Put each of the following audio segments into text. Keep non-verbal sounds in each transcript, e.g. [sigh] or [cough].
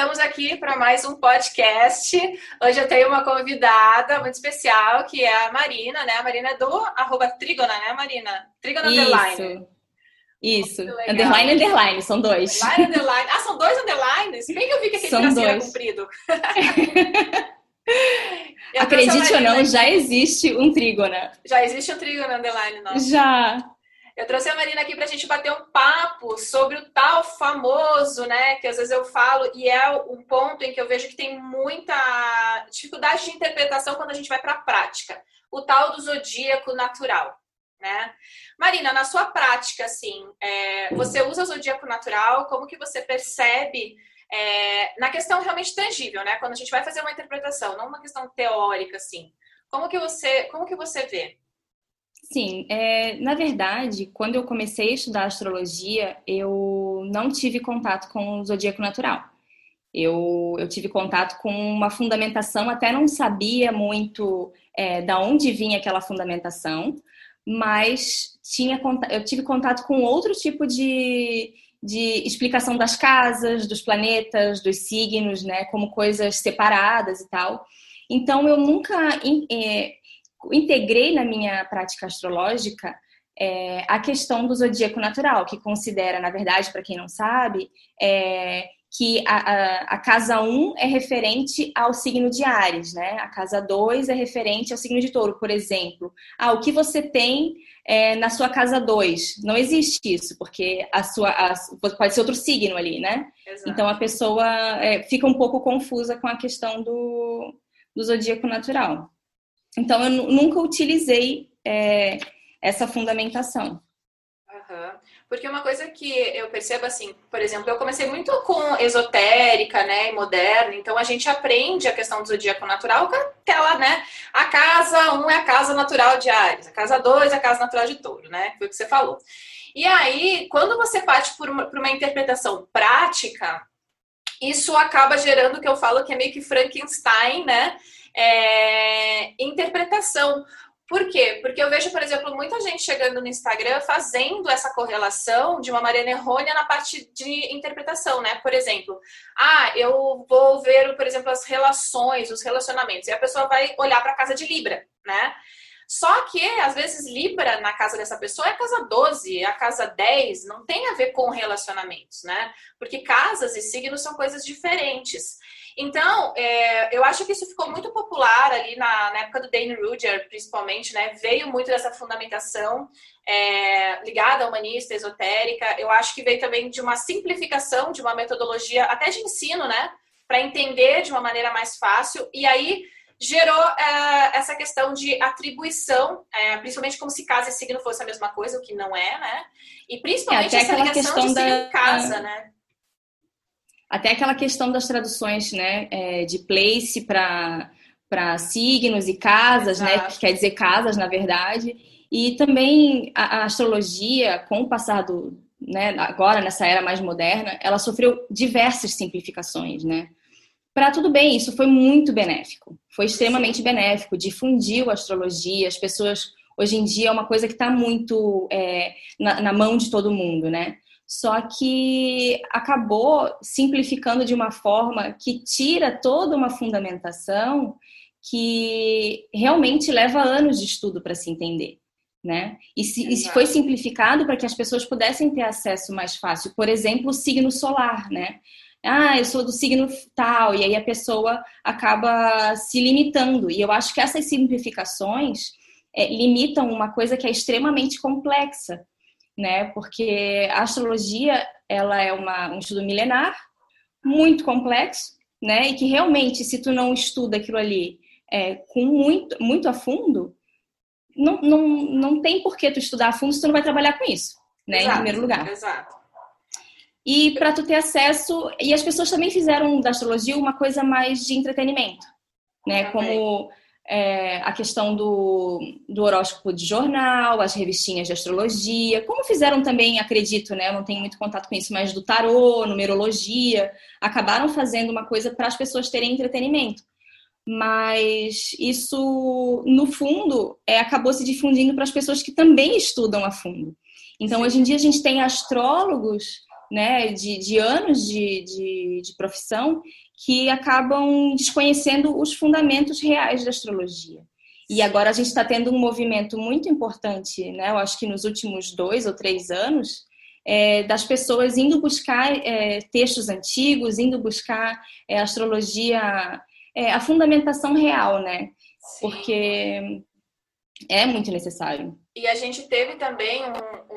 Estamos aqui para mais um podcast. Hoje eu tenho uma convidada muito especial, que é a Marina, né? A Marina é do arroba Trigona, né, Marina? Trigona Isso. Underline. Isso. Underline, underline, são dois. Underline, underline. Ah, são dois underlines? Bem que eu vi que aquele São tracinho era dois. comprido. [laughs] Acredite ou não, já existe um trígona. Já existe o Trigona Underline, não? Já. Eu trouxe a Marina aqui para a gente bater um papo sobre o tal famoso, né? Que às vezes eu falo, e é um ponto em que eu vejo que tem muita dificuldade de interpretação quando a gente vai para a prática. O tal do zodíaco natural, né? Marina, na sua prática, assim, é, você usa o zodíaco natural? Como que você percebe é, na questão realmente tangível, né? Quando a gente vai fazer uma interpretação, não uma questão teórica, assim. Como que você, como que você vê? Sim, é, na verdade, quando eu comecei a estudar astrologia, eu não tive contato com o zodíaco natural. Eu, eu tive contato com uma fundamentação, até não sabia muito é, da onde vinha aquela fundamentação, mas tinha, eu tive contato com outro tipo de, de explicação das casas, dos planetas, dos signos, né, como coisas separadas e tal. Então, eu nunca é, integrei na minha prática astrológica é, a questão do zodíaco natural, que considera, na verdade, para quem não sabe, é, que a, a, a casa 1 é referente ao signo de Ares, né? A casa 2 é referente ao signo de Touro, por exemplo. Ah, o que você tem é, na sua casa 2? Não existe isso, porque a sua a- pode ser outro signo ali, né? Exato. Então a pessoa é, fica um pouco confusa com a questão do, do zodíaco natural. Então eu nu- nunca utilizei é, essa fundamentação. Porque uma coisa que eu percebo assim, por exemplo, eu comecei muito com esotérica, né, e moderna, então a gente aprende a questão do zodíaco natural com aquela, né, a casa 1 é a casa natural de Ares, a casa 2 é a casa natural de Touro, né, foi o que você falou. E aí, quando você parte por uma, por uma interpretação prática, isso acaba gerando o que eu falo que é meio que Frankenstein, né, é, interpretação. Por quê? Porque eu vejo, por exemplo, muita gente chegando no Instagram fazendo essa correlação de uma maneira errônea na parte de interpretação, né? Por exemplo, ah, eu vou ver, por exemplo, as relações, os relacionamentos, e a pessoa vai olhar para a casa de Libra, né? Só que, às vezes, Libra na casa dessa pessoa é a casa 12, é a casa 10, não tem a ver com relacionamentos, né? Porque casas e signos são coisas diferentes. Então, é, eu acho que isso ficou muito popular ali na, na época do Dane Ruger, principalmente, né? Veio muito dessa fundamentação é, ligada à humanista, esotérica. Eu acho que veio também de uma simplificação de uma metodologia até de ensino, né? Para entender de uma maneira mais fácil. E aí gerou é, essa questão de atribuição, é, principalmente como se casa e signo fosse a mesma coisa, o que não é, né? E principalmente É, essa ligação de signo da- casa, né? Até aquela questão das traduções, né, é, de place para para signos e casas, né, que quer dizer casas, na verdade. E também a, a astrologia, com o passar do, né, agora nessa era mais moderna, ela sofreu diversas simplificações, né? Para tudo bem, isso foi muito benéfico, foi extremamente benéfico, difundiu a astrologia, as pessoas hoje em dia é uma coisa que está muito é, na, na mão de todo mundo, né? Só que acabou simplificando de uma forma que tira toda uma fundamentação que realmente leva anos de estudo para se entender. Né? E, se, e foi simplificado para que as pessoas pudessem ter acesso mais fácil. Por exemplo, o signo solar, né? Ah, eu sou do signo tal, e aí a pessoa acaba se limitando. E eu acho que essas simplificações é, limitam uma coisa que é extremamente complexa, né? Porque a astrologia ela é uma, um estudo milenar, muito complexo, né? E que realmente, se tu não estuda aquilo ali é, com muito, muito a fundo, não, não, não tem por que tu estudar a fundo se tu não vai trabalhar com isso, né? Exato, em primeiro lugar. Exato. E para tu ter acesso, e as pessoas também fizeram da astrologia uma coisa mais de entretenimento, né? Como é, a questão do, do horóscopo de jornal, as revistinhas de astrologia, como fizeram também, acredito, né? Eu não tenho muito contato com isso, mas do tarô, numerologia, acabaram fazendo uma coisa para as pessoas terem entretenimento. Mas isso, no fundo, é, acabou se difundindo para as pessoas que também estudam a fundo. Então, hoje em dia, a gente tem astrólogos né, de, de anos de, de, de profissão que acabam desconhecendo os fundamentos reais da astrologia. E agora a gente está tendo um movimento muito importante, né? Eu acho que nos últimos dois ou três anos, é, das pessoas indo buscar é, textos antigos, indo buscar é, astrologia, é, a fundamentação real, né? Sim. Porque é muito necessário. E a gente teve também um,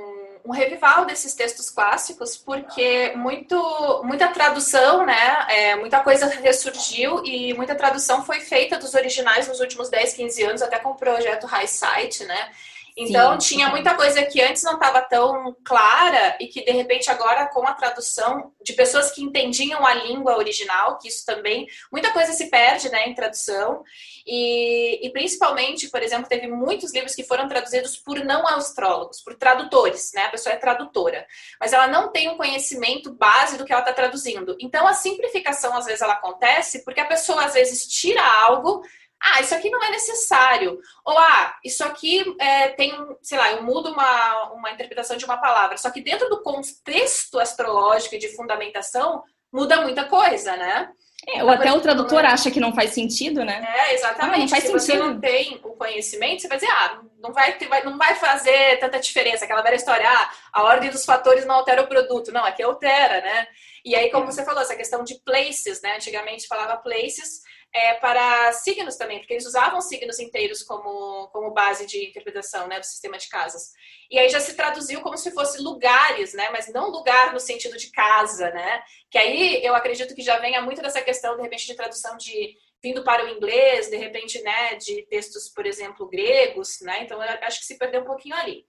um revival desses textos clássicos, porque muito, muita tradução, né, é, muita coisa ressurgiu e muita tradução foi feita dos originais nos últimos 10, 15 anos, até com o projeto High Site, né? Então, Sim, tinha muita coisa que antes não estava tão clara e que, de repente, agora, com a tradução de pessoas que entendiam a língua original, que isso também, muita coisa se perde né, em tradução. E, e principalmente, por exemplo, teve muitos livros que foram traduzidos por não astrólogos, por tradutores, né? A pessoa é tradutora, mas ela não tem um conhecimento base do que ela está traduzindo. Então, a simplificação, às vezes, ela acontece porque a pessoa, às vezes, tira algo ah, isso aqui não é necessário. Ou, ah, isso aqui é, tem, sei lá, eu mudo uma, uma interpretação de uma palavra. Só que dentro do contexto astrológico e de fundamentação, muda muita coisa, né? É, ou até o tradutor acha que não faz sentido, né? É, exatamente. Ah, não faz Se sentido. você não tem o conhecimento, você vai dizer, ah, não vai, não vai fazer tanta diferença. Aquela velha história, ah, a ordem dos fatores não altera o produto. Não, aqui altera, né? E aí, como é. você falou, essa questão de places, né? Antigamente falava places, é, para signos também, porque eles usavam signos inteiros como, como base de interpretação né, do sistema de casas. E aí já se traduziu como se fosse lugares, né, mas não lugar no sentido de casa, né? Que aí eu acredito que já venha muito dessa questão, de repente, de tradução de vindo para o inglês, de repente, né, de textos, por exemplo, gregos, né? Então eu acho que se perdeu um pouquinho ali.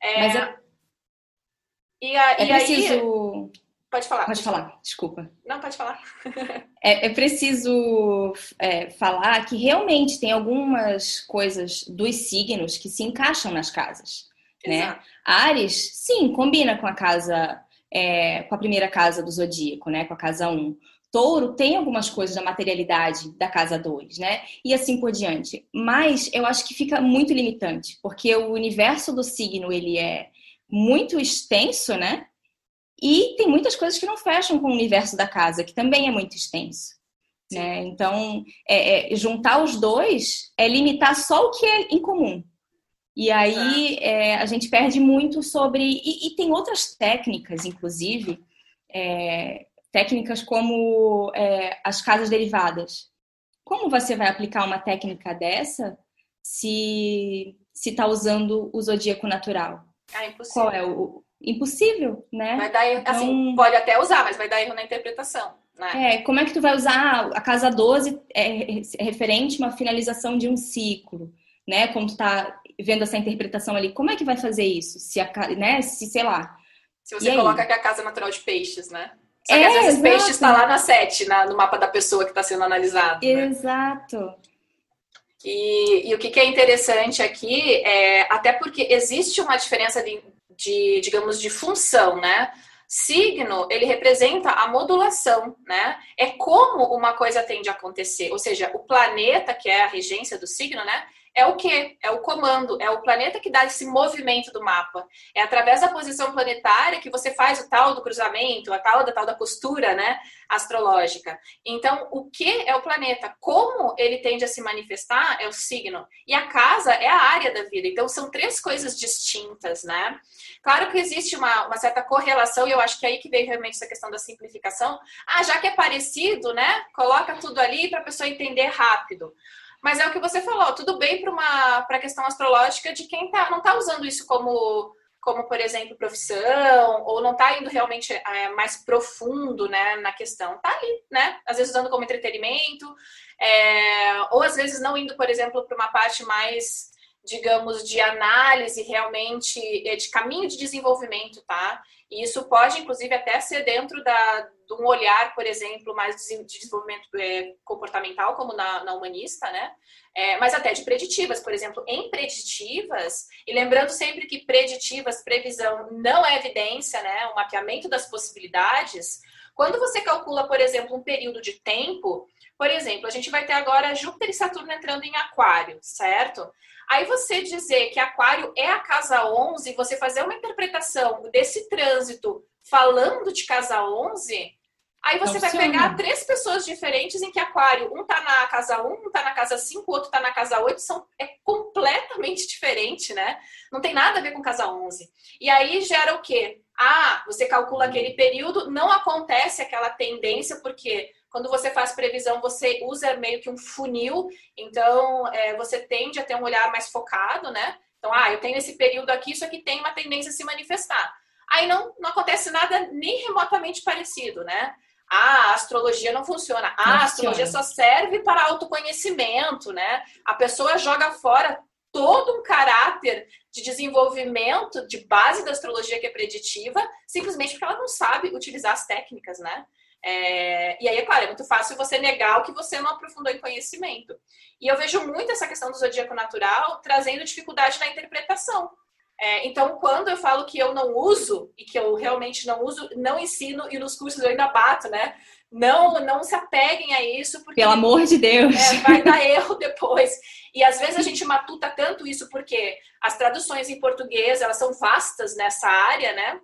É, mas é... E, a, é e preciso... aí Pode falar. Pode falar, desculpa. Não, pode falar. [laughs] é, é, preciso é, falar que realmente tem algumas coisas dos signos que se encaixam nas casas. Né? Exato. Né? Ares, sim, combina com a casa, é, com a primeira casa do zodíaco, né? Com a casa 1. Touro tem algumas coisas da materialidade da casa 2, né? E assim por diante. Mas eu acho que fica muito limitante, porque o universo do signo ele é muito extenso, né? E tem muitas coisas que não fecham com o universo da casa, que também é muito extenso. Né? Então, é, é, juntar os dois é limitar só o que é em comum. E aí é, a gente perde muito sobre. E, e tem outras técnicas, inclusive, é, técnicas como é, as casas derivadas. Como você vai aplicar uma técnica dessa se está usando o zodíaco natural? É impossível. Qual é o, impossível, né? Vai dar erro, assim, então, assim, pode até usar, mas vai dar erro na interpretação. Né? É, como é que tu vai usar a casa 12 é, é referente a uma finalização de um ciclo, né? Como tu tá vendo essa interpretação ali, como é que vai fazer isso? Se a, né, se sei lá. Se você coloca que é a casa natural de peixes, né? Só que é, às vezes exato. peixes está lá na 7, na, no mapa da pessoa que está sendo analisado. Né? Exato. Né? E, e, o que, que, é interessante aqui é até porque existe uma diferença de, de, digamos, de função, né? Signo, ele representa a modulação, né? É como uma coisa tende a acontecer. Ou seja, o planeta, que é a regência do signo, né? É o que? É o comando, é o planeta que dá esse movimento do mapa. É através da posição planetária que você faz o tal do cruzamento, a tal da tal da costura, né, astrológica. Então, o que é o planeta? Como ele tende a se manifestar é o signo. E a casa é a área da vida. Então, são três coisas distintas, né? Claro que existe uma, uma certa correlação, e eu acho que é aí que vem realmente essa questão da simplificação. Ah, já que é parecido, né? Coloca tudo ali para a pessoa entender rápido. Mas é o que você falou, tudo bem para uma para a questão astrológica de quem tá, não está usando isso como, como, por exemplo, profissão, ou não está indo realmente é, mais profundo né, na questão. Está ali, né? Às vezes usando como entretenimento, é, ou às vezes não indo, por exemplo, para uma parte mais digamos, de análise realmente, é, de caminho de desenvolvimento, tá? E isso pode, inclusive, até ser dentro da, de um olhar, por exemplo, mais de desenvolvimento é, comportamental, como na, na humanista, né? É, mas até de preditivas, por exemplo, em preditivas, e lembrando sempre que preditivas, previsão, não é evidência, né? O mapeamento das possibilidades. Quando você calcula, por exemplo, um período de tempo, Por exemplo, a gente vai ter agora Júpiter e Saturno entrando em Aquário, certo? Aí você dizer que Aquário é a casa 11, você fazer uma interpretação desse trânsito falando de casa 11, aí você vai pegar três pessoas diferentes em que Aquário, um tá na casa 1, um tá na casa 5, o outro tá na casa 8, são, é completamente diferente, né? Não tem nada a ver com casa 11. E aí gera o quê? Ah, você calcula aquele período, não acontece aquela tendência, porque quando você faz previsão, você usa meio que um funil, então é, você tende a ter um olhar mais focado, né? Então, ah, eu tenho esse período aqui, isso aqui tem uma tendência a se manifestar. Aí não, não acontece nada nem remotamente parecido, né? Ah, a astrologia não funciona. Ah, a astrologia só serve para autoconhecimento, né? A pessoa joga fora todo um caráter de desenvolvimento de base da astrologia que é preditiva, simplesmente porque ela não sabe utilizar as técnicas, né? É, e aí, é claro, é muito fácil você negar o que você não aprofundou em conhecimento. E eu vejo muito essa questão do zodíaco natural trazendo dificuldade na interpretação. É, então, quando eu falo que eu não uso, e que eu realmente não uso, não ensino, e nos cursos eu ainda bato, né? Não, não se apeguem a isso. Porque, Pelo amor de Deus! É, vai dar erro depois. E às vezes a gente matuta tanto isso porque as traduções em português, elas são vastas nessa área, né?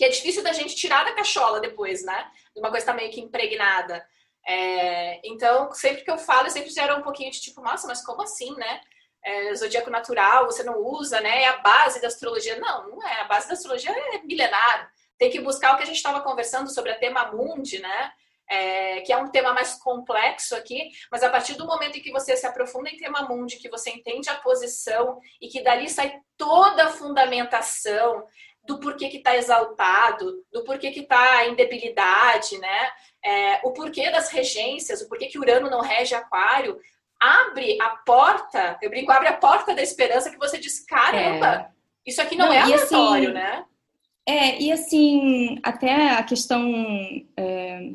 Que é difícil da gente tirar da cachola depois, né? Uma coisa tá meio que impregnada. É, então, sempre que eu falo, eu sempre gera um pouquinho de tipo, nossa, mas como assim, né? é, zodíaco natural, você não usa, né? É a base da astrologia. Não, não é. A base da astrologia é milenar. Tem que buscar o que a gente estava conversando sobre a tema mundi, né? É, que é um tema mais complexo aqui, mas a partir do momento em que você se aprofunda em tema mundi, que você entende a posição e que dali sai toda a fundamentação do porquê que está exaltado, do porquê que está em debilidade, né? É, o porquê das regências, o porquê que Urano não rege aquário, abre a porta, eu brinco, abre a porta da esperança que você diz, caramba, é. isso aqui não, não é assim, aleatório, assim, né? É, e assim, até a questão é,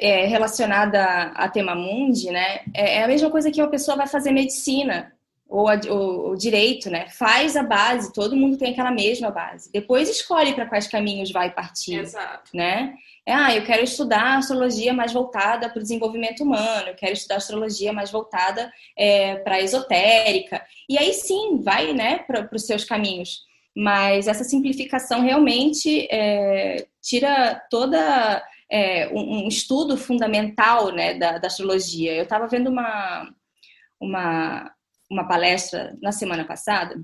é, relacionada a tema mundi, né? É, é a mesma coisa que uma pessoa vai fazer medicina ou, a, ou, o direito, né? Faz a base, todo mundo tem aquela mesma base. Depois escolhe para quais caminhos vai partir, Exato. né? É, ah, eu quero estudar astrologia mais voltada para o desenvolvimento humano, eu quero estudar astrologia mais voltada é, para a esotérica. E aí sim, vai, né, para os seus caminhos. Mas essa simplificação realmente é, tira toda é, um, um, estudo fundamental né, da, da astrologia. Eu estava vendo uma, uma uma palestra na semana passada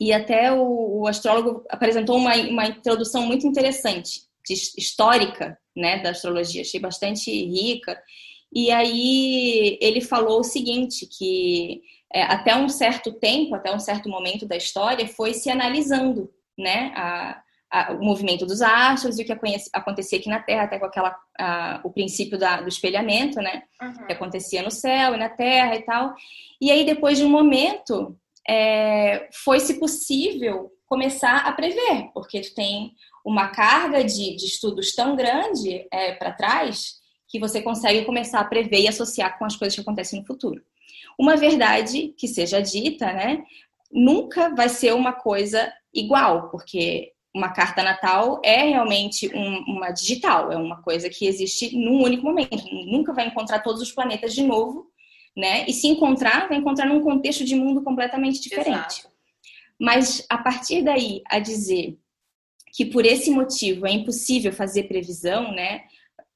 e até o, o astrólogo apresentou uma, uma introdução muito interessante, de, histórica, né, da astrologia. Achei bastante rica. E aí ele falou o seguinte, que é, até um certo tempo, até um certo momento da história, foi se analisando, né, a, a, o movimento dos astros e o que acontecia aqui na Terra, até com aquela, a, o princípio da, do espelhamento, né? Uhum. Que acontecia no céu e na Terra e tal. E aí, depois de um momento, é, foi-se possível começar a prever, porque tu tem uma carga de, de estudos tão grande é, para trás que você consegue começar a prever e associar com as coisas que acontecem no futuro. Uma verdade que seja dita, né? Nunca vai ser uma coisa igual, porque uma carta natal é realmente um, uma digital, é uma coisa que existe num único momento. Nunca vai encontrar todos os planetas de novo, né? E se encontrar, vai encontrar num contexto de mundo completamente diferente. Exato. Mas a partir daí a dizer que por esse motivo é impossível fazer previsão, né?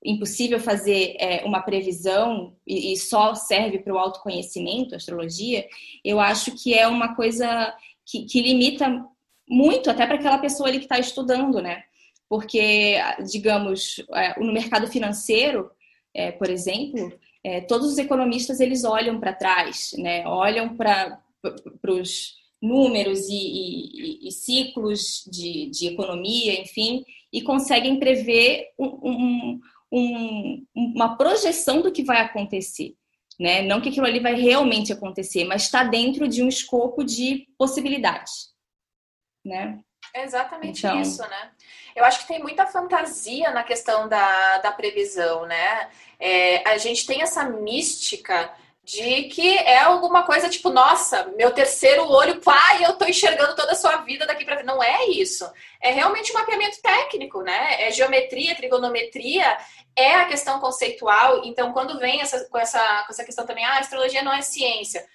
Impossível fazer é, uma previsão e, e só serve para o autoconhecimento, astrologia, eu acho que é uma coisa que, que limita muito até para aquela pessoa ali que está estudando, né? Porque, digamos, é, no mercado financeiro, é, por exemplo, é, todos os economistas eles olham para trás, né? Olham para os números e, e, e ciclos de, de, economia, enfim, e conseguem prever um, um, uma projeção do que vai acontecer. Né? Não que aquilo ali vai realmente acontecer, mas está dentro de um escopo de possibilidades né? É exatamente então... isso, né? Eu acho que tem muita fantasia na questão da, da previsão, né? É, a gente tem essa mística de que é alguma coisa tipo, nossa, meu terceiro olho, pai, eu tô enxergando toda a sua vida daqui para Não é isso. É realmente um mapeamento técnico, né? É geometria, trigonometria, é a questão conceitual. Então, quando vem essa, com, essa, com essa questão também, ah, astrologia não é ciência.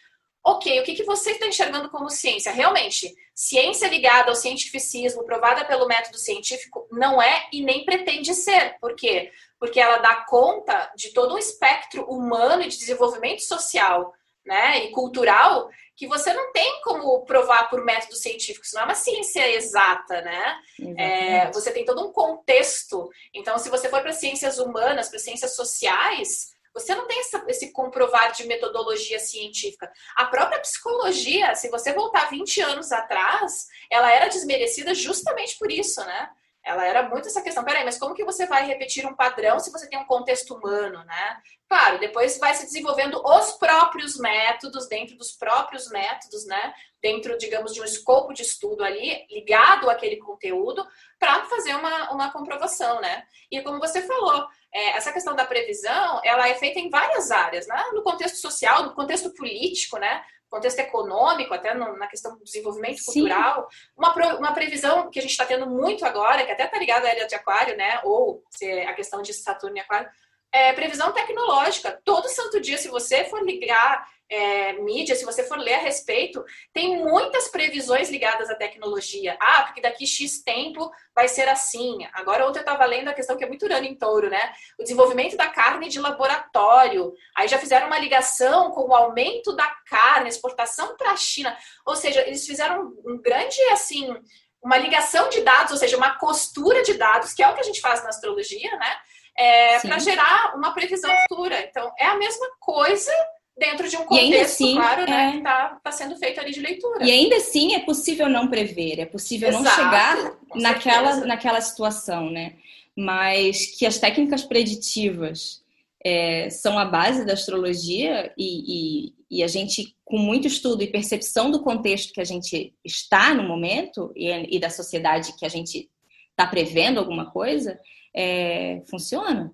Ok, o que, que você está enxergando como ciência? Realmente, ciência ligada ao cientificismo, provada pelo método científico, não é e nem pretende ser. Por quê? Porque ela dá conta de todo um espectro humano e de desenvolvimento social né, e cultural que você não tem como provar por método científico, isso não é uma ciência exata, né? É, você tem todo um contexto. Então, se você for para ciências humanas, para ciências sociais, você não tem essa, esse comprovar de metodologia científica. A própria psicologia, se você voltar 20 anos atrás, ela era desmerecida justamente por isso, né? ela era muito essa questão, peraí, mas como que você vai repetir um padrão se você tem um contexto humano, né? Claro, depois vai se desenvolvendo os próprios métodos, dentro dos próprios métodos, né? Dentro, digamos, de um escopo de estudo ali, ligado àquele conteúdo, para fazer uma, uma comprovação, né? E como você falou, é, essa questão da previsão, ela é feita em várias áreas, né? No contexto social, no contexto político, né? contexto econômico, até na questão do desenvolvimento cultural, uma, uma previsão que a gente está tendo muito agora, que até está ligada à área de aquário, né? Ou é a questão de Saturno e aquário, é previsão tecnológica. Todo santo dia, se você for ligar é, mídia, se você for ler a respeito, tem muitas previsões ligadas à tecnologia. Ah, porque daqui X tempo vai ser assim. Agora, ontem eu estava lendo a questão que é muito urano em touro, né? O desenvolvimento da carne de laboratório. Aí já fizeram uma ligação com o aumento da carne, exportação para a China. Ou seja, eles fizeram um grande, assim, uma ligação de dados, ou seja, uma costura de dados, que é o que a gente faz na astrologia, né? É, para gerar uma previsão futura. Então, é a mesma coisa dentro de um contexto, assim, claro, né, é... né, que está tá sendo feito ali de leitura. E ainda assim é possível não prever, é possível Exato, não chegar naquela, naquela situação, né? Mas que as técnicas preditivas é, são a base da astrologia e, e, e, a gente, com muito estudo e percepção do contexto que a gente está no momento e, e da sociedade que a gente está prevendo alguma coisa, é, funciona,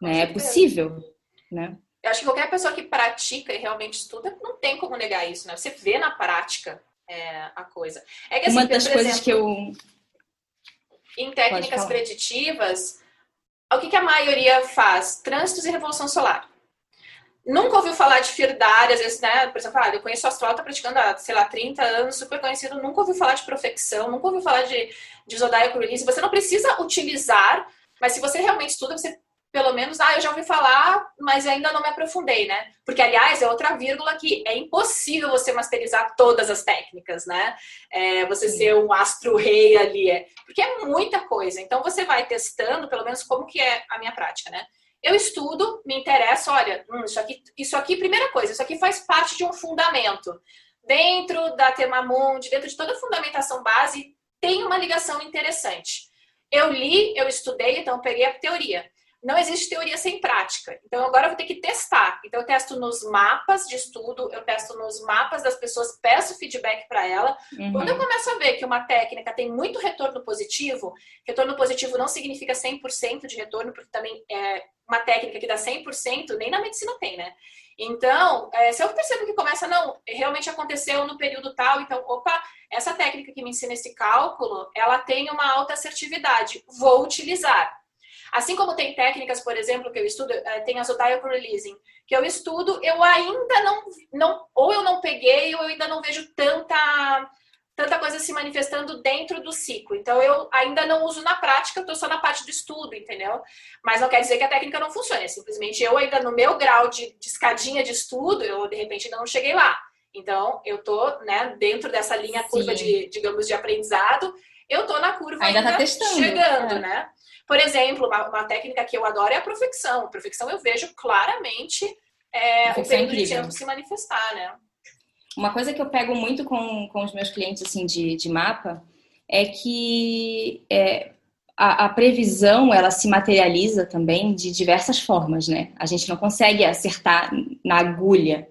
né? É possível, né? Eu acho que qualquer pessoa que pratica e realmente estuda, não tem como negar isso, né? Você vê na prática é, a coisa. É que, assim, Uma das coisas exemplo, que eu. Em técnicas preditivas, o que, que a maioria faz? Trânsitos e revolução solar. Nunca ouviu falar de Firdari, às vezes, né? Por exemplo, ah, eu conheço o astral, tá praticando há, sei lá, 30 anos, super conhecido, nunca ouviu falar de profecção, nunca ouviu falar de, de Zodiac Release. Você não precisa utilizar, mas se você realmente estuda, você pelo menos, ah, eu já ouvi falar, mas ainda não me aprofundei, né? Porque, aliás, é outra vírgula que é impossível você masterizar todas as técnicas, né? É, você Sim. ser um astro-rei ali, é, porque é muita coisa. Então, você vai testando, pelo menos, como que é a minha prática, né? Eu estudo, me interessa, olha, hum, isso, aqui, isso aqui, primeira coisa, isso aqui faz parte de um fundamento. Dentro da Temamundi, dentro de toda a fundamentação base, tem uma ligação interessante. Eu li, eu estudei, então peguei a teoria não existe teoria sem prática. Então agora eu vou ter que testar. Então eu testo nos mapas de estudo, eu testo nos mapas das pessoas, peço feedback para ela. Uhum. Quando eu começo a ver que uma técnica tem muito retorno positivo, retorno positivo não significa 100% de retorno, porque também é uma técnica que dá 100%, nem na medicina tem, né? Então, é, se eu percebo que começa, não, realmente aconteceu no período tal, então, opa, essa técnica que me ensina esse cálculo, ela tem uma alta assertividade, vou utilizar. Assim como tem técnicas, por exemplo, que eu estudo, eh, tem a Zodiac Releasing, que eu estudo, eu ainda não, não, ou eu não peguei, ou eu ainda não vejo tanta, tanta coisa se manifestando dentro do ciclo. Então, eu ainda não uso na prática, estou só na parte do estudo, entendeu? Mas não quer dizer que a técnica não funcione, é simplesmente eu ainda no meu grau de, de escadinha de estudo, eu de repente ainda não cheguei lá. Então, eu tô, né, dentro dessa linha curva de, digamos, de aprendizado, eu tô na curva ainda, tá ainda tá testando, chegando, é. né? Por exemplo, uma, uma, técnica que eu adoro é a profecção. A profecção eu vejo claramente é, o período de tempo se manifestar, né? Uma coisa que eu pego muito com, com os meus clientes assim de, de mapa é que é, a, a, previsão ela se materializa também de diversas formas, né? A gente não consegue acertar na agulha.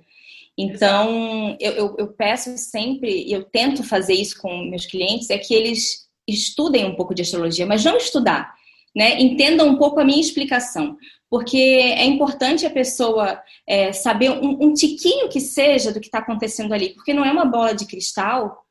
Então, eu, eu, eu, peço sempre, e eu tento fazer isso com meus clientes, é que eles estudem um pouco de astrologia, mas não estudar né, entendam um pouco a minha explicação. Porque é importante a pessoa é, saber um, um tiquinho que seja do que está acontecendo ali. Porque não é uma bola de cristal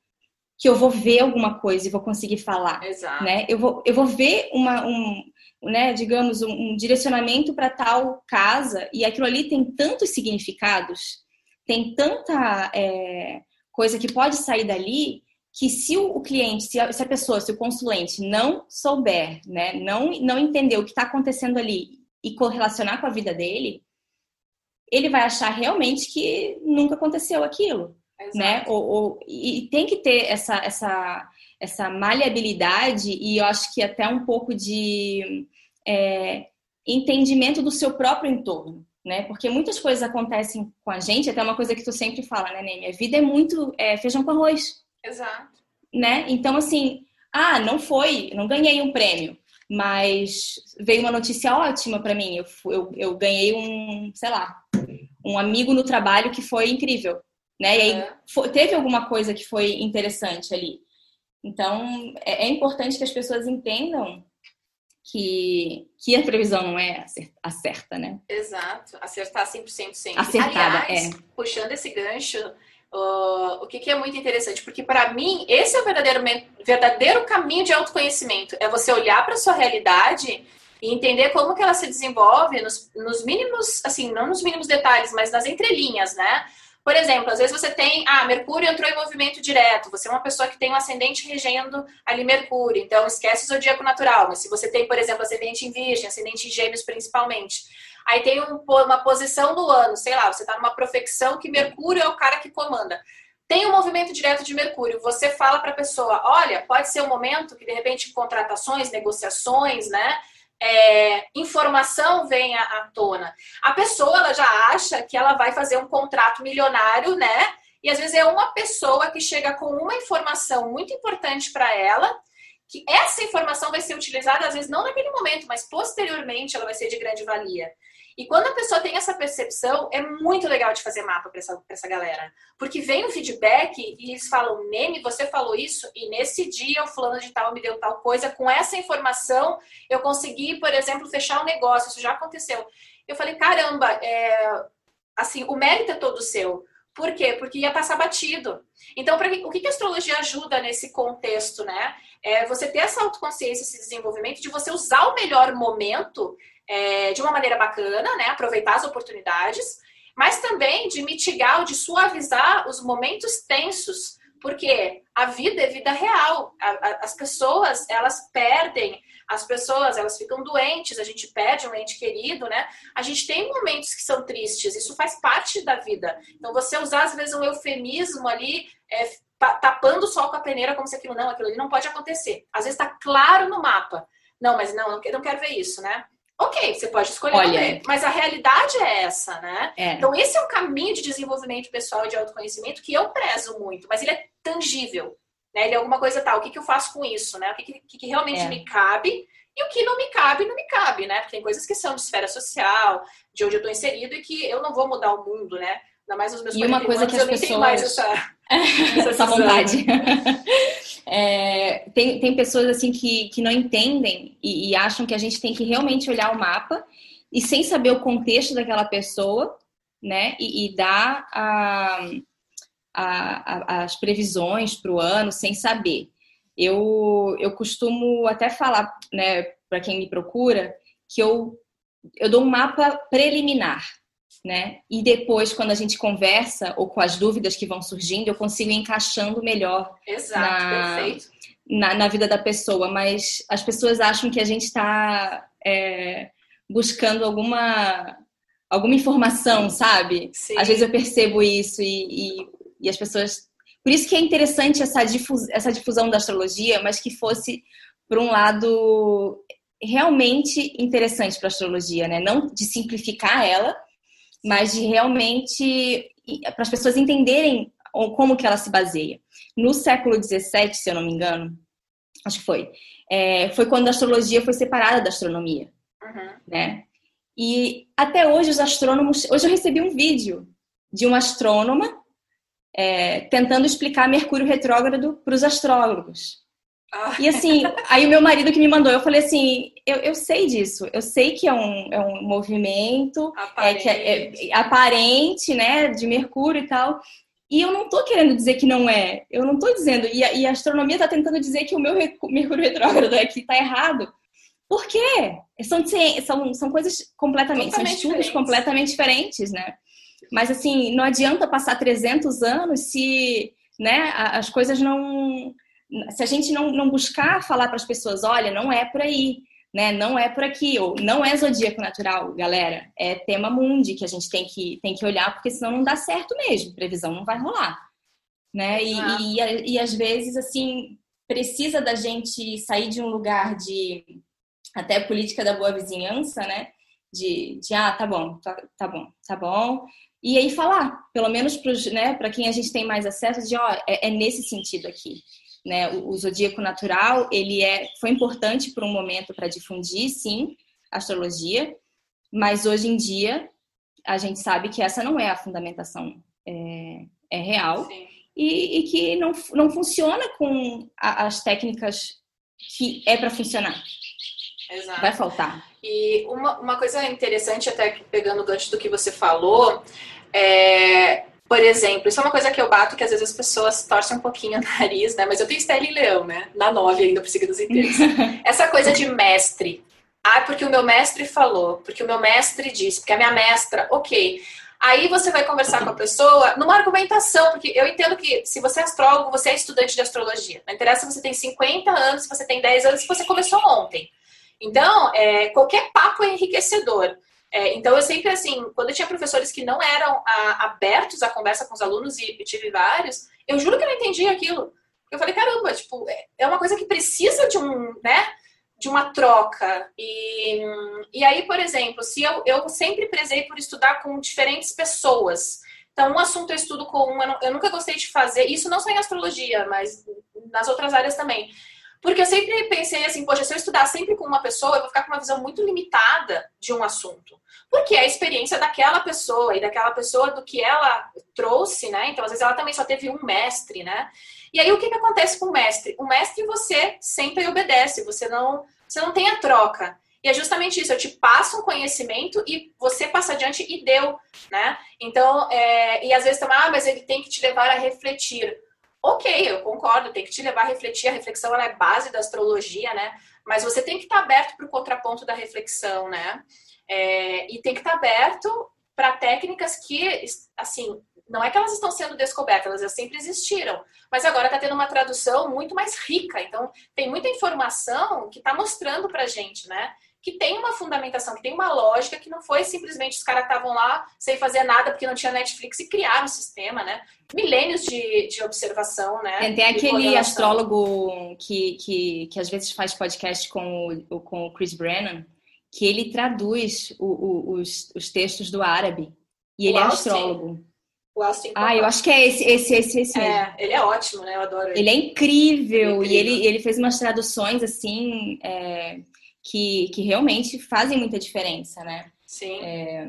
que eu vou ver alguma coisa e vou conseguir falar. Exato. Né? Eu, vou, eu vou ver uma, um, né, digamos, um, um direcionamento para tal casa e aquilo ali tem tantos significados, tem tanta é, coisa que pode sair dali que se o, cliente, se a, se a, pessoa, se o consulente não souber, né, não, não entender o que está acontecendo ali e correlacionar com a vida dele, ele vai achar realmente que nunca aconteceu aquilo, Exato. né? Ou, ou, e tem que ter essa, essa, essa maleabilidade e eu acho que até um pouco de é, entendimento do seu próprio entorno. Né? Porque muitas coisas acontecem com a gente, até uma coisa que tu sempre fala, né, Ney? A vida é muito é, feijão com arroz. Exato. Né? Então, assim, ah, não foi, não ganhei um prêmio, mas veio uma notícia ótima para mim. Eu, eu, eu, ganhei um, sei lá, um amigo no trabalho que foi incrível. Né? E aí é. foi, teve alguma coisa que foi interessante ali. Então, é, é importante que as pessoas entendam que, que a previsão não é acerta, né? Exato, acertar 100% sempre. Acertada, Aliás, é. puxando esse gancho, uh, o que, que, é muito interessante, porque para mim, esse é o verdadeiro, verdadeiro caminho de autoconhecimento, é você olhar para sua realidade e entender como que ela se desenvolve nos, nos mínimos, assim, não nos mínimos detalhes, mas nas entrelinhas, né? Por exemplo, às vezes você tem, ah, Mercúrio entrou em movimento direto, você é uma pessoa que tem um ascendente regendo ali Mercúrio, então esquece o zodíaco natural, mas se você tem, por exemplo, ascendente em Virgem, ascendente em Gêmeos principalmente, aí tem um, uma posição do ano, sei lá, você está numa profecção que Mercúrio é o cara que comanda. Tem um movimento direto de Mercúrio, você fala para a pessoa, olha, pode ser um momento que de repente contratações, negociações, né? é, informação venha à tona. A pessoa ela já acha que ela vai fazer um contrato milionário, né? E às vezes é uma pessoa que chega com uma informação muito importante para ela, que essa informação vai ser utilizada, às vezes não naquele momento, mas posteriormente ela vai ser de grande valia. E quando a pessoa tem essa percepção, é muito legal de fazer mapa para essa, essa galera. Porque vem o feedback e eles falam, Neme, você falou isso, e nesse dia o fulano de tal me deu tal coisa. Com essa informação, eu consegui, por exemplo, fechar um negócio. Isso já aconteceu. Eu falei, caramba, é... assim, o mérito é todo seu. Por quê? Porque ia passar batido. Então, pra, o que, que a astrologia ajuda nesse contexto, né? É você ter essa autoconsciência, esse desenvolvimento de você usar o melhor momento é, de uma maneira bacana, né? Aproveitar as oportunidades, mas também de mitigar ou de suavizar os momentos tensos, porque a vida é vida real. A, a, as pessoas, elas perdem, as pessoas, elas ficam doentes, a gente perde um ente querido, né? A gente tem momentos que são tristes, isso faz parte da vida. Então, você usar, às vezes, um eufemismo ali, é, tapando o sol com a peneira, como se aquilo não, aquilo ali não pode acontecer. Às vezes está claro no mapa. Não, mas não, não quero ver isso, né? Ok, você pode escolher Olha, mas a realidade é essa, né? É. Então, esse é um caminho de desenvolvimento pessoal e de autoconhecimento que eu prezo muito, mas ele é tangível. Né? Ele é alguma coisa tal. O que, que eu faço com isso? Né? O que, que, que realmente é. me cabe e o que não me cabe, não me cabe, né? Porque tem coisas que são de esfera social, de onde eu estou inserido e que eu não vou mudar o mundo, né? Ainda mais nos meus E uma coisa anos, que as pessoas... mais [laughs] essa, essa, essa vontade. [laughs] É, tem, tem pessoas assim que, que não entendem e, e, acham que a gente tem que realmente olhar o mapa e sem saber o contexto daquela pessoa, né? E, e dar a, a, a, as previsões para o ano sem saber. Eu, eu costumo até falar, né, para quem me procura, que eu, eu dou um mapa preliminar né? E depois, quando a gente conversa ou com as dúvidas que vão surgindo, eu consigo ir encaixando melhor Exato, na, perfeito. Na, na vida da pessoa. Mas as pessoas acham que a gente está é, buscando alguma alguma informação, sabe? Sim. Às vezes eu percebo isso e, e, e as pessoas. Por isso que é interessante essa, difus... essa difusão da astrologia, mas que fosse por um lado realmente interessante para a astrologia, né? Não de simplificar ela, mas de realmente para as pessoas entenderem como que ela se baseia. No século XVII, se eu não me engano, acho que foi, é, foi quando a astrologia foi separada da astronomia, uhum. né? E até hoje os astrônomos, hoje eu recebi um vídeo de uma astrônoma é, tentando explicar Mercúrio retrógrado para os astrólogos. Ah. E assim, aí o meu marido que me mandou, eu falei assim, eu, eu sei disso, eu sei que é um, é um movimento aparente. É, que é, é, aparente, né, de Mercúrio e tal. E eu não tô querendo dizer que não é. Eu não tô dizendo. E a, e a astronomia tá tentando dizer que o meu Mercúrio retrógrado aqui tá errado. Por quê? São, são, são coisas completamente, são estudos diferentes. completamente diferentes, né? Mas assim, não adianta passar 300 anos se né, as coisas não. Se a gente não, não buscar falar para as pessoas, olha, não é por aí, né? Não é por aqui, ou não é zodíaco natural, galera. É tema mundi que a gente tem que, tem que olhar, porque senão não dá certo mesmo, previsão não vai rolar. Né? E, ah. e, e, e às vezes, assim, precisa da gente sair de um lugar de até política da boa vizinhança, né? De, de ah, tá bom, tá, tá bom, tá bom. E aí falar, pelo menos para né, quem a gente tem mais acesso, de ó, é, é nesse sentido aqui. Né? O, o, zodíaco natural, ele é, foi importante por um momento para difundir, sim, a astrologia, mas hoje em dia a gente sabe que essa não é a fundamentação é, é real e, e, que não, não funciona com a, as técnicas que é para funcionar. Exato. Vai faltar. E uma, uma coisa interessante, até pegando o gancho do que você falou, é, por exemplo, isso é uma coisa que eu bato que às vezes as pessoas torcem um pouquinho o nariz, né? Mas eu tenho Estela e Leão, né? Na nove ainda, por seguidos inteiros. [laughs] Essa coisa de mestre. Ah, porque o meu mestre falou, porque o meu mestre disse, porque a minha mestra, ok. Aí você vai conversar com a pessoa numa argumentação, porque eu entendo que se você é astrólogo, você é estudante de astrologia. Não interessa se você tem 50 anos, se você tem 10 anos, se você começou ontem. Então, é, qualquer papo é enriquecedor. É, então, eu sempre, assim, quando eu tinha professores que não eram a, abertos à conversa com os alunos, e tive vários, eu juro que eu não entendi aquilo. Eu falei, caramba, tipo, é, é uma coisa que precisa de um, né, de uma troca. E, e aí, por exemplo, se eu, eu sempre prezei por estudar com diferentes pessoas. Então, um assunto eu estudo com um, eu nunca gostei de fazer, isso não só em astrologia, mas nas outras áreas também. Porque eu sempre pensei assim, poxa, se eu estudar sempre com uma pessoa, eu vou ficar com uma visão muito limitada de um assunto. Porque é a experiência daquela pessoa e daquela pessoa do que ela trouxe, né? Então, às vezes ela também só teve um mestre, né? E aí o que, que acontece com o mestre? O mestre você sempre obedece, você não, você não tem a troca. E é justamente isso, eu te passo um conhecimento e você passa adiante e deu, né? Então, é, e às vezes também, ah, mas ele tem que te levar a refletir. Ok, eu concordo, tem que te levar a refletir. A reflexão é base da astrologia, né? Mas você tem que estar aberto para o contraponto da reflexão, né? É, e tem que estar aberto para técnicas que, assim, não é que elas estão sendo descobertas, elas sempre existiram, mas agora está tendo uma tradução muito mais rica. Então, tem muita informação que está mostrando para gente, né? Que tem uma fundamentação, que tem uma lógica, que não foi simplesmente os caras estavam lá sem fazer nada porque não tinha Netflix e criaram um sistema, né? Milênios de, de observação, né? Tem, tem aquele astrólogo que, que, que às vezes faz podcast com o, com o Chris Brennan, que ele traduz o, o, os, os textos do árabe. E ele é astrólogo. O Austin ah, eu acho que é esse, esse, esse, esse mesmo. É, ele é ótimo, né? Eu adoro ele. Ele é incrível. Ele é incrível. E ele, ele fez umas traduções, assim... É que, que realmente fazem muita diferença, né? Sim. É,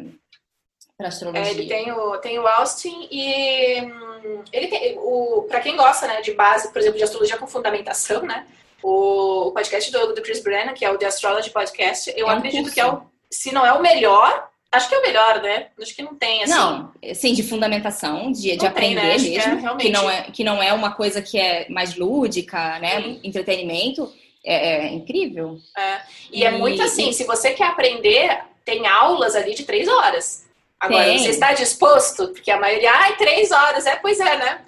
para astrologia. É, ele tem o, tem o Austin e hum, ele tem o para quem gosta, né, de base, por exemplo, de astrologia com fundamentação, né? O, o podcast do, do Chris Brennan, que é o The Astrology Podcast, eu é um acredito curso. que é o, se não é o melhor, acho que é o melhor, né? Acho que não tem assim. Não, sim, de fundamentação, de, de aprender tem, né? mesmo, que, é, que não é que não é uma coisa que é mais lúdica, né? Sim. Entretenimento é, é incrível. É. E, e, é muito assim, se você quer aprender, tem aulas ali de três horas. Agora, tem. você está disposto? Porque a maioria, ai, três horas. É, pois é, né?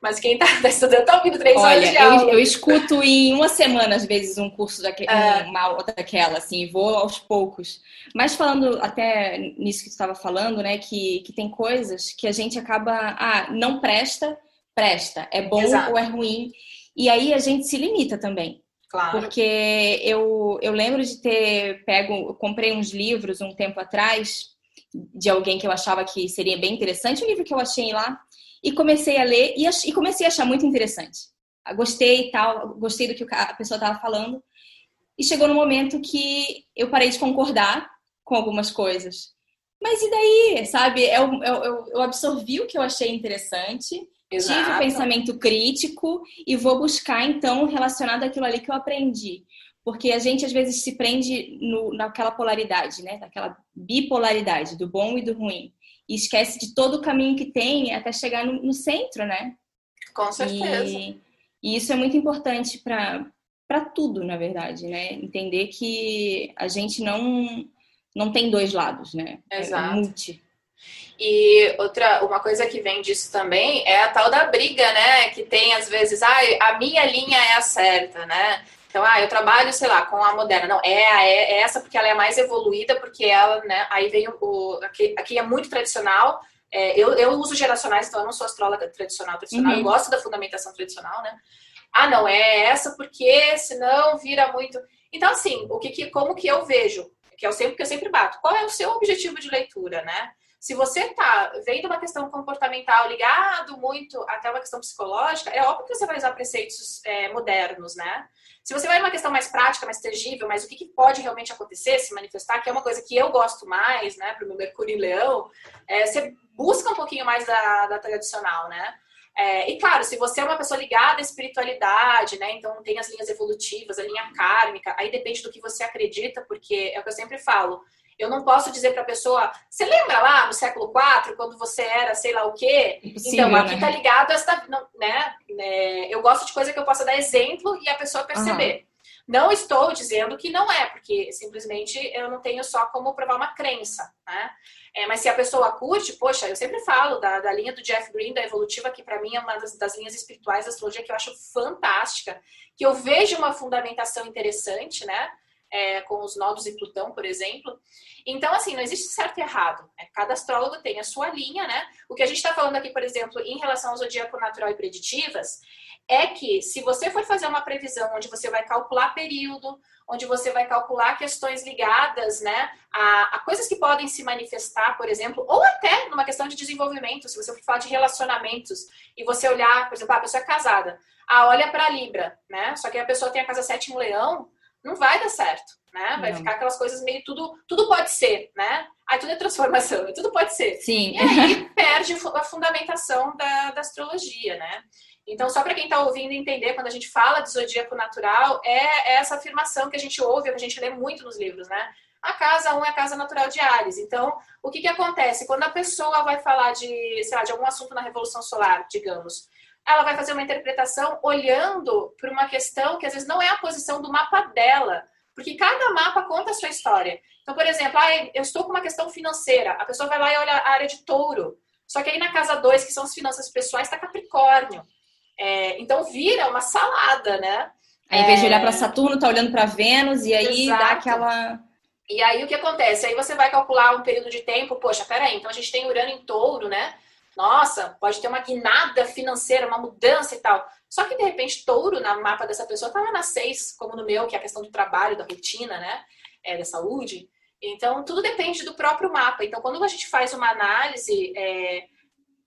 Mas quem está [laughs] tá estudando está ouvindo três Olha, horas de aula. Eu, eu escuto em uma semana, às vezes, um curso daquele, é. uma aula daquela, assim, vou aos poucos. Mas falando até nisso que tu estava falando, né, que, que tem coisas que a gente acaba, ah, não presta, presta, é bom Exato. ou é ruim. E aí a gente se limita também. Claro. Porque eu, eu lembro de ter pego, comprei uns livros um tempo atrás de alguém que eu achava que seria bem interessante, um livro que eu achei lá, e comecei a ler e, e comecei a achar muito interessante. Ah, gostei e tal, gostei do que a pessoa estava falando. E chegou no momento que eu parei de concordar com algumas coisas. Mas e daí, sabe? Eu, eu, eu absorvi o que eu achei interessante, Exato. tive o pensamento crítico e vou buscar, então, relacionado àquilo ali que eu aprendi. Porque a gente, às vezes, se prende no, naquela polaridade, né? Naquela bipolaridade do bom e do ruim. E esquece de todo o caminho que tem até chegar no, no centro, né? Com certeza. E, e isso é muito importante para tudo, na verdade, né? Entender que a gente não, não tem dois lados, né? É Exato. É multi. E outra, uma coisa que vem disso também é a tal da briga, né? Que tem às vezes, ah, a minha linha é a certa, né? Então, ah, eu trabalho, sei lá, com a moderna. Não, é, é, é essa porque ela é mais evoluída, porque ela, né? Aí vem o. aqui, aqui é muito tradicional. É, eu, eu uso geracionais, então eu não sou astróloga tradicional, tradicional. Uhum. Eu gosto da fundamentação tradicional, né? Ah, não, é essa porque senão vira muito. Então, assim, o que, que como que eu vejo? Que é o sempre que eu sempre bato. Qual é o seu objetivo de leitura, né? Se você está vendo uma questão comportamental ligado muito até uma questão psicológica, é óbvio que você vai usar preceitos é, modernos, né? Se você vai numa questão mais prática, mais tangível, mas o que, que, pode realmente acontecer, se manifestar, que é uma coisa que eu gosto mais, né, para o meu Mercúrio em Leão, é, você busca um pouquinho mais da, da tradicional, né? É, e claro, se você é uma pessoa ligada à espiritualidade, né? Então tem as linhas evolutivas, a linha kármica, aí depende do que você acredita, porque é o que eu sempre falo. Eu não posso dizer para a pessoa, você lembra lá no século IV, quando você era sei lá o quê? então, aqui né? tá ligado essa, né, né? Eu gosto de coisa que eu possa dar exemplo e a pessoa perceber. Uhum. Não estou dizendo que não é, porque simplesmente eu não tenho só como provar uma crença, né? É, mas se a pessoa curte, poxa, eu sempre falo da, da linha do Jeff Green, da evolutiva, que para mim é uma das, das, linhas espirituais da astrologia que eu acho fantástica, que eu vejo uma fundamentação interessante, né? É, com os nodos e Plutão, por exemplo. Então, assim, não existe certo e errado. Né? Cada astrólogo tem a sua linha, né? O que a gente está falando aqui, por exemplo, em relação ao zodíaco natural e preditivas, é que se você for fazer uma previsão onde você vai calcular período, onde você vai calcular questões ligadas né, a, a, coisas que podem se manifestar, por exemplo, ou até numa questão de desenvolvimento, se você for falar de relacionamentos e você olhar, por exemplo, ah, a pessoa é casada, ah, olha para Libra, né? Só que a pessoa tem a casa 7 em Leão, não vai dar certo, né? Vai não. ficar aquelas coisas meio tudo, tudo pode ser, né? Aí tudo é transformação, [laughs] tudo pode ser. Sim. E aí perde a fundamentação da, da astrologia, né? Então, só para quem está ouvindo entender, quando a gente fala de zodíaco natural, é essa afirmação que a gente ouve, que a gente lê muito nos livros, né? A casa 1 é a casa natural de Ares. Então, o que, que acontece? Quando a pessoa vai falar de, sei lá, de algum assunto na Revolução Solar, digamos, ela vai fazer uma interpretação olhando para uma questão que às vezes não é a posição do mapa dela, porque cada mapa conta a sua história. Então, por exemplo, ah, eu estou com uma questão financeira, a pessoa vai lá e olha a área de touro, só que aí na casa 2, que são as finanças pessoais, está Capricórnio. É, então vira uma salada, né? Aí, em vez de olhar para Saturno, tá olhando para Vênus e aí Exato. dá aquela. E aí o que acontece? Aí você vai calcular um período de tempo, poxa, peraí, então a gente tem Urano em touro, né? Nossa, pode ter uma guinada financeira, uma mudança e tal. Só que, de repente, touro na mapa dessa pessoa tá lá na seis, como no meu, que é a questão do trabalho, da rotina, né? É, da saúde. Então, tudo depende do próprio mapa. Então, quando a gente faz uma análise, é,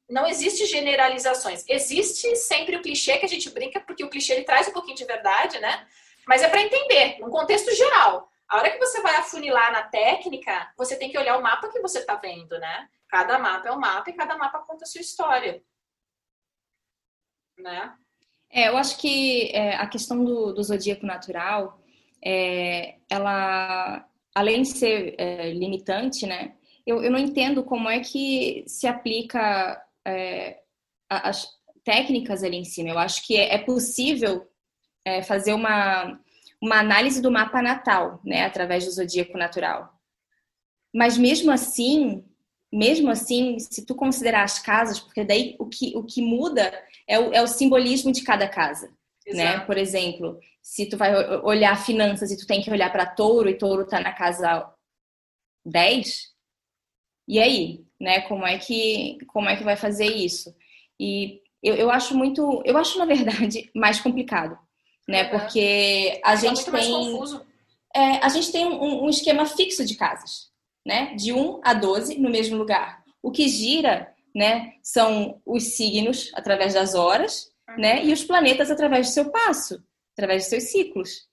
não existe generalizações. Existe sempre o clichê que a gente brinca, porque o clichê ele traz um pouquinho de verdade, né? Mas é para entender, num contexto geral. A hora que você vai afunilar na técnica, você tem que olhar o mapa que você está vendo, né? Cada mapa é um mapa e cada mapa conta a sua história. Né? É, eu acho que é, a questão do, do zodíaco natural, é, ela, além de ser é, limitante, né? Eu, eu não entendo como é que se aplica é, as técnicas ali em cima. Eu acho que é, é possível é, fazer uma, uma análise do mapa natal, né? Através do zodíaco natural. Mas mesmo assim, mesmo assim, se tu considerar as casas, porque daí o que, o que muda é o, é o simbolismo de cada casa, né? Por exemplo, se tu vai olhar finanças e tu tem que olhar para touro e touro tá na casa 10, e aí, né? Como é que, como é que vai fazer isso? E eu, eu acho muito, eu acho na verdade [laughs] mais complicado, né? Porque a gente tem, é, a gente tem um, um esquema fixo de casas né? De 1 a 12 no mesmo lugar. O que gira, né, são os signos através das horas, né? E os planetas através do seu passo, através dos seus ciclos.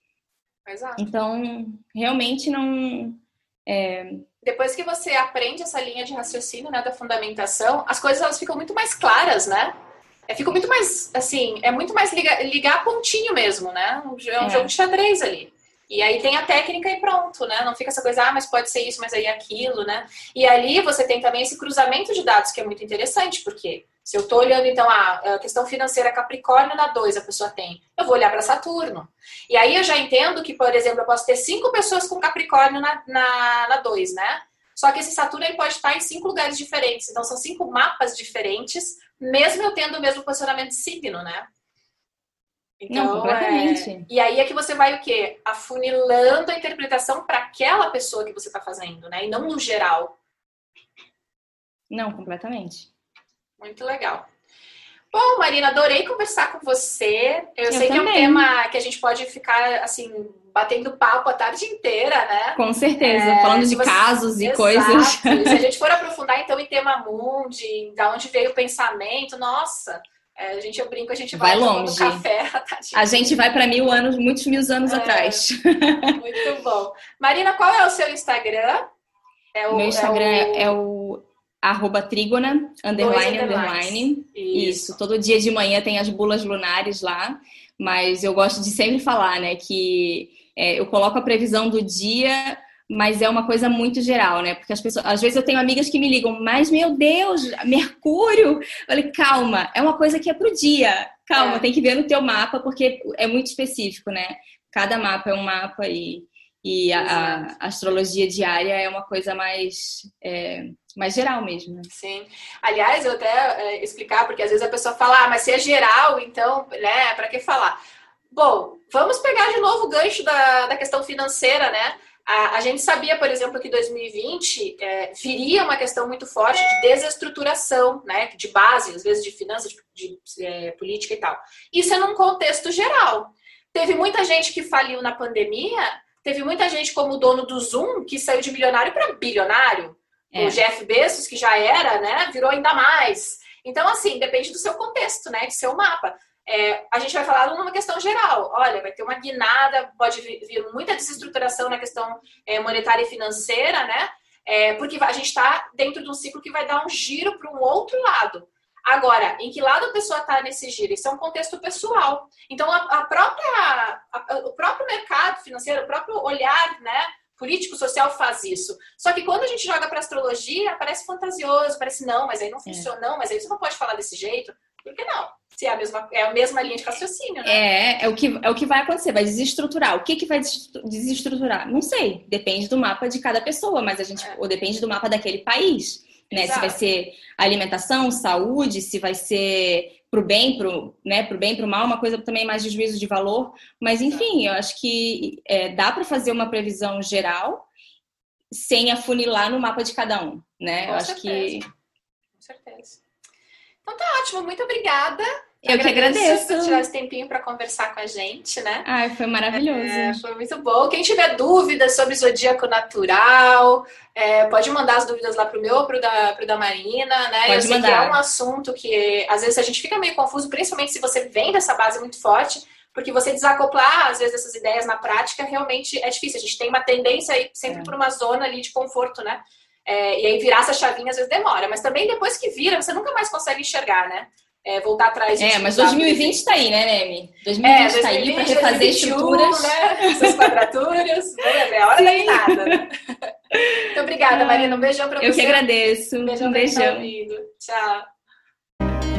Exato. Então, realmente não. É... Depois que você aprende essa linha de raciocínio, né, da fundamentação, as coisas elas ficam muito mais claras, né? É, fica muito mais, assim, é muito mais ligar, ligar pontinho mesmo, né? É um é. jogo de xadrez ali. E aí tem a técnica e pronto, né? Não fica essa coisa, ah, mas pode ser isso, mas aí é aquilo, né? E ali você tem também esse cruzamento de dados que é muito interessante, porque se eu estou olhando, então, a questão financeira Capricórnio na 2 a pessoa tem, eu vou olhar para Saturno. E aí eu já entendo que, por exemplo, eu posso ter cinco pessoas com Capricórnio na 2, na, na dois, né? Só que esse Saturno ele pode estar em cinco lugares diferentes. Então, são cinco mapas diferentes, mesmo eu tendo o mesmo posicionamento de signo, né? Então, Não, completamente. É... E aí é que você vai o quê? Afunilando a interpretação para aquela pessoa que você está fazendo, né? E não no geral. Não, completamente. Muito legal. Bom, Marina, adorei conversar com você. Eu, Eu sei também. que é um tema que a gente pode ficar, assim, batendo papo a tarde inteira, né? Com certeza, é, falando de você... casos e Exato. coisas. Se a gente for aprofundar, então, em tema mundi, da onde veio o pensamento, nossa... É, a gente, eu brinco, a gente vai, vai longe. café. [laughs] A gente vai para mil anos, muitos mil anos é, atrás. [laughs] Muito bom. Marina, qual é o seu Instagram? É o, Meu Instagram é o, é o arroba trígona, underline, underline. Isso. Isso. Todo dia de manhã tem as bulas lunares lá. Mas eu gosto de sempre falar, né, que é, eu coloco a previsão do dia mas é uma coisa muito geral, né? Porque as pessoas, às vezes eu tenho amigas que me ligam, mas meu Deus, Mercúrio. Eu falei, calma, é uma coisa que é pro dia. Calma, é. tem que ver no teu mapa, porque é muito específico, né? Cada mapa é um mapa e, e a, a, astrologia diária é uma coisa mais, é, mais geral mesmo. Né? Sim. Aliás, eu até é, explicar, porque às vezes a pessoa fala, ah, mas se é geral, então, né, para que falar? Bom, vamos pegar de novo o gancho da, da questão financeira, né? A, a, gente sabia, por exemplo, que 2020 é, viria uma questão muito forte de desestruturação, né, de base, às vezes de finanças, de, de é, política e tal. Isso é num contexto geral. Teve muita gente que faliu na pandemia, teve muita gente como o dono do Zoom que saiu de milionário para bilionário. É. O Jeff Bezos, que já era, né, virou ainda mais. Então, assim, depende do seu contexto, né, de seu mapa. É, a gente vai falar numa questão geral. Olha, vai ter uma guinada, pode vir muita desestruturação na questão é, monetária e financeira, né? É, porque a gente está dentro de um ciclo que vai dar um giro para um outro lado. Agora, em que lado a pessoa está nesse giro? Isso é um contexto pessoal. Então, a, a própria, a, o próprio mercado financeiro, o próprio olhar, né? político social faz isso. Só que quando a gente joga para astrologia, parece fantasioso, parece não, mas aí não é. funciona, não, mas aí você não pode falar desse jeito. Por que não? Se é a mesma, é a mesma linha de raciocínio, né? É, é o que, é o que vai acontecer, vai desestruturar. O que, que vai desestruturar? Não sei. Depende do mapa de cada pessoa, mas a gente. É. Ou depende do mapa daquele país. Né? Se vai ser alimentação, saúde, se vai ser pro bem, pro, né, pro bem, pro mal, uma coisa também mais de juízo de valor. Mas enfim, eu acho que é, dá para fazer uma previsão geral sem afunilar no mapa de cada um, né? Com eu certeza. acho que. Com certeza. Então tá ótimo, muito obrigada. Eu agradeço que agradeço. por tirar esse tempinho para conversar com a gente, né? Ai, foi maravilhoso. É, foi muito bom. Quem tiver dúvidas sobre zodíaco natural, é, pode mandar as dúvidas lá pro meu ou pro da, pro da Marina, né? Pode Eu sei mandar. que é um assunto que às vezes a gente fica meio confuso, principalmente se você vem dessa base muito forte, porque você desacoplar, às vezes, essas ideias na prática realmente é difícil. A gente tem uma tendência aí sempre é. por uma zona ali de conforto, né? É, e aí virar essa chavinha às vezes demora, mas também depois que vira, você nunca mais consegue enxergar, né? É, voltar atrás. É, mas 2020 está aí, né, Nemi? 2020 está é, aí para refazer 2021, estruturas. Né? Essas quadraturas. [laughs] é a hora da nada. Né? [laughs] Muito obrigada, Marina. Um beijão para você. Eu que agradeço. Um beijão. Um beijão. Tchau.